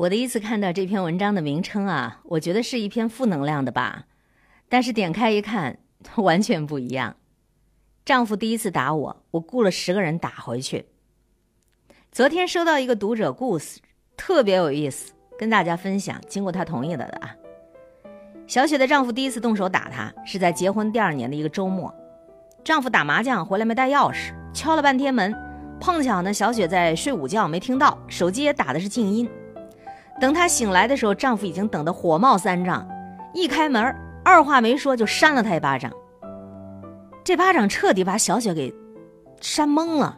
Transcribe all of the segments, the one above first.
我第一次看到这篇文章的名称啊，我觉得是一篇负能量的吧，但是点开一看，完全不一样。丈夫第一次打我，我雇了十个人打回去。昨天收到一个读者故事，特别有意思，跟大家分享。经过他同意了的啊。小雪的丈夫第一次动手打她，是在结婚第二年的一个周末。丈夫打麻将回来没带钥匙，敲了半天门，碰巧呢小雪在睡午觉没听到，手机也打的是静音。等她醒来的时候，丈夫已经等得火冒三丈，一开门，二话没说就扇了她一巴掌。这巴掌彻底把小雪给扇懵了，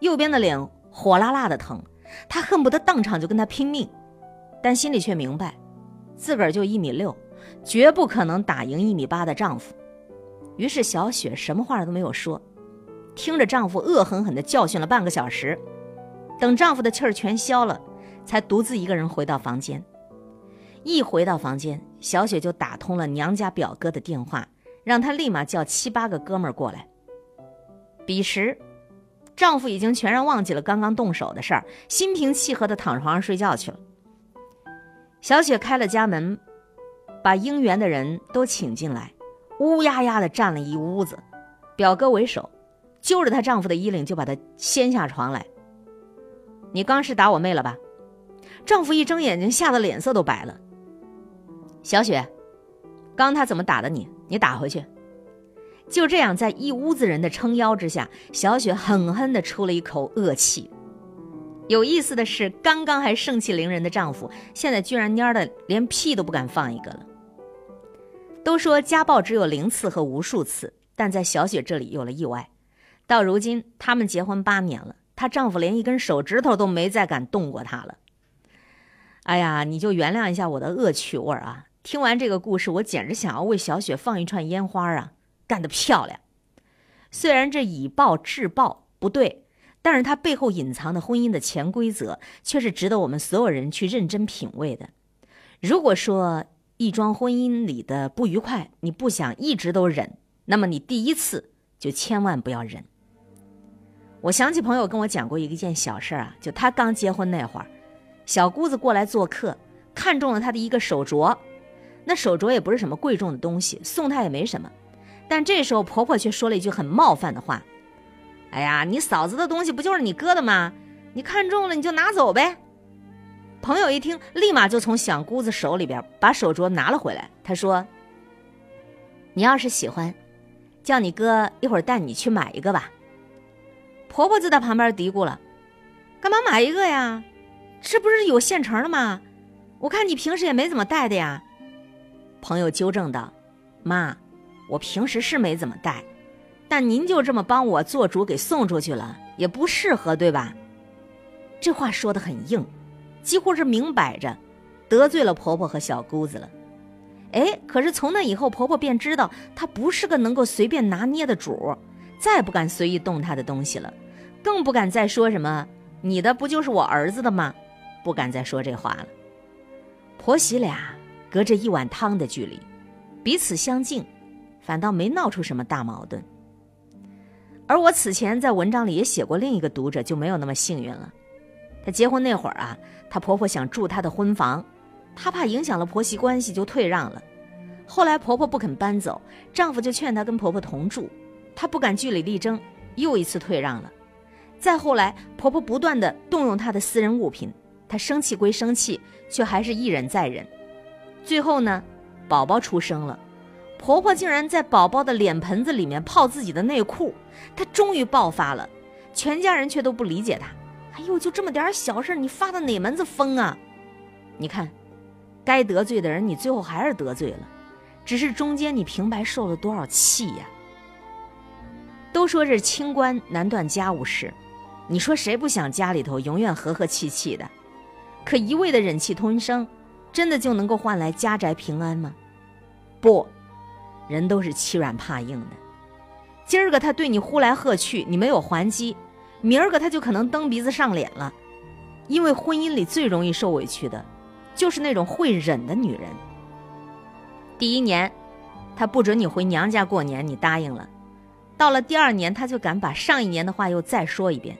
右边的脸火辣辣的疼，她恨不得当场就跟他拼命，但心里却明白，自个儿就一米六，绝不可能打赢一米八的丈夫。于是小雪什么话都没有说，听着丈夫恶狠狠地教训了半个小时，等丈夫的气儿全消了。才独自一个人回到房间。一回到房间，小雪就打通了娘家表哥的电话，让他立马叫七八个哥们儿过来。彼时，丈夫已经全然忘记了刚刚动手的事儿，心平气和地躺床上睡觉去了。小雪开了家门，把应援的人都请进来，乌压压地站了一屋子，表哥为首，揪着她丈夫的衣领就把他掀下床来。你刚是打我妹了吧？丈夫一睁眼睛，吓得脸色都白了。小雪，刚他怎么打的你？你打回去。就这样，在一屋子人的撑腰之下，小雪狠狠地出了一口恶气。有意思的是，刚刚还盛气凌人的丈夫，现在居然蔫的连屁都不敢放一个了。都说家暴只有零次和无数次，但在小雪这里有了意外。到如今，他们结婚八年了，她丈夫连一根手指头都没再敢动过她了。哎呀，你就原谅一下我的恶趣味啊！听完这个故事，我简直想要为小雪放一串烟花啊！干得漂亮！虽然这以暴制暴不对，但是它背后隐藏的婚姻的潜规则却是值得我们所有人去认真品味的。如果说一桩婚姻里的不愉快你不想一直都忍，那么你第一次就千万不要忍。我想起朋友跟我讲过一件小事啊，就他刚结婚那会儿。小姑子过来做客，看中了她的一个手镯，那手镯也不是什么贵重的东西，送她也没什么。但这时候婆婆却说了一句很冒犯的话：“哎呀，你嫂子的东西不就是你哥的吗？你看中了你就拿走呗。”朋友一听，立马就从小姑子手里边把手镯拿了回来。他说：“你要是喜欢，叫你哥一会儿带你去买一个吧。”婆婆就在旁边嘀咕了：“干嘛买一个呀？”这不是有现成的吗？我看你平时也没怎么戴的呀。朋友纠正道：“妈，我平时是没怎么戴，但您就这么帮我做主给送出去了，也不适合，对吧？”这话说的很硬，几乎是明摆着得罪了婆婆和小姑子了。哎，可是从那以后，婆婆便知道她不是个能够随便拿捏的主，再不敢随意动她的东西了，更不敢再说什么“你的不就是我儿子的吗？”不敢再说这话了。婆媳俩隔着一碗汤的距离，彼此相敬，反倒没闹出什么大矛盾。而我此前在文章里也写过，另一个读者就没有那么幸运了。她结婚那会儿啊，她婆婆想住她的婚房，她怕影响了婆媳关系，就退让了。后来婆婆不肯搬走，丈夫就劝她跟婆婆同住，她不敢据理力争，又一次退让了。再后来，婆婆不断的动用她的私人物品。她生气归生气，却还是一忍再忍。最后呢，宝宝出生了，婆婆竟然在宝宝的脸盆子里面泡自己的内裤，她终于爆发了。全家人却都不理解她。哎呦，就这么点小事，你发的哪门子疯啊？你看，该得罪的人，你最后还是得罪了，只是中间你平白受了多少气呀？都说这清官难断家务事，你说谁不想家里头永远和和气气的？可一味的忍气吞声，真的就能够换来家宅平安吗？不，人都是欺软怕硬的。今儿个他对你呼来喝去，你没有还击，明儿个他就可能蹬鼻子上脸了。因为婚姻里最容易受委屈的，就是那种会忍的女人。第一年，他不准你回娘家过年，你答应了；到了第二年，他就敢把上一年的话又再说一遍。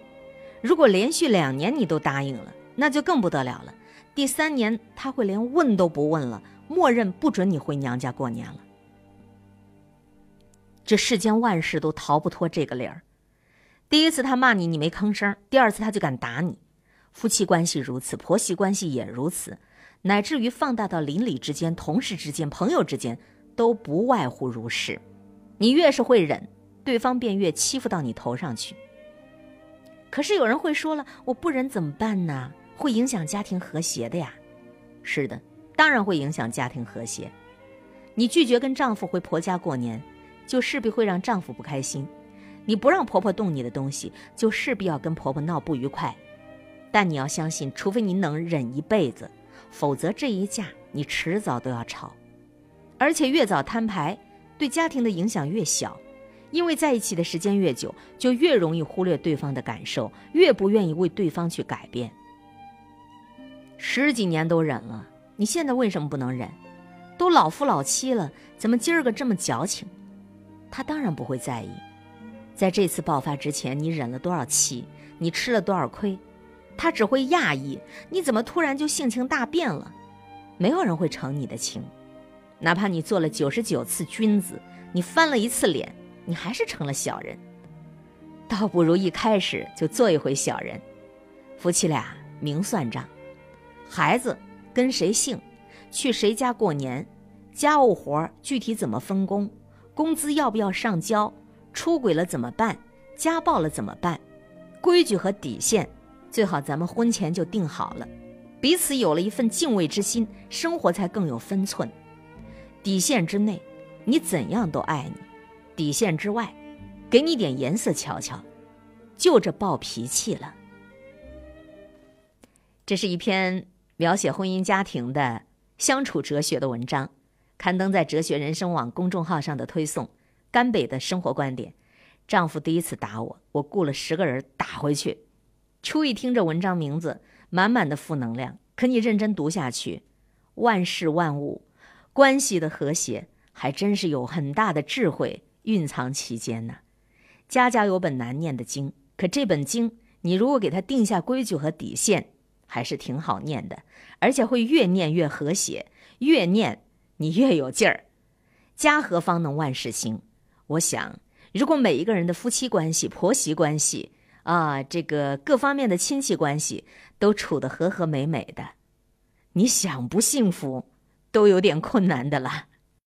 如果连续两年你都答应了。那就更不得了了，第三年他会连问都不问了，默认不准你回娘家过年了。这世间万事都逃不脱这个理儿。第一次他骂你，你没吭声；第二次他就敢打你。夫妻关系如此，婆媳关系也如此，乃至于放大到邻里之间、同事之间、朋友之间，都不外乎如是。你越是会忍，对方便越欺负到你头上去。可是有人会说了，我不忍怎么办呢？会影响家庭和谐的呀。是的，当然会影响家庭和谐。你拒绝跟丈夫回婆家过年。就势必会让丈夫不开心，你不让婆婆动你的东西，就势必要跟婆婆闹不愉快。但你要相信，除非你能忍一辈子，否则这一架你迟早都要吵。而且越早摊牌，对家庭的影响越小，因为在一起的时间越久，就越容易忽略对方的感受，越不愿意为对方去改变。十几年都忍了，你现在为什么不能忍？都老夫老妻了，怎么今儿个这么矫情？他当然不会在意，在这次爆发之前，你忍了多少气，你吃了多少亏，他只会讶异，你怎么突然就性情大变了？没有人会成你的情，哪怕你做了九十九次君子，你翻了一次脸，你还是成了小人。倒不如一开始就做一回小人。夫妻俩明算账，孩子跟谁姓，去谁家过年，家务活具体怎么分工。工资要不要上交？出轨了怎么办？家暴了怎么办？规矩和底线，最好咱们婚前就定好了，彼此有了一份敬畏之心，生活才更有分寸。底线之内，你怎样都爱你；底线之外，给你点颜色瞧瞧，就这暴脾气了。这是一篇描写婚姻家庭的相处哲学的文章。刊登在哲学人生网公众号上的推送，甘北的生活观点。丈夫第一次打我，我雇了十个人打回去。初一听这文章名字，满满的负能量。可你认真读下去，万事万物关系的和谐，还真是有很大的智慧蕴藏其间呢。家家有本难念的经，可这本经，你如果给它定下规矩和底线，还是挺好念的，而且会越念越和谐，越念。你越有劲儿，家和方能万事兴。我想，如果每一个人的夫妻关系、婆媳关系啊，这个各方面的亲戚关系都处得和和美美的，你想不幸福，都有点困难的了。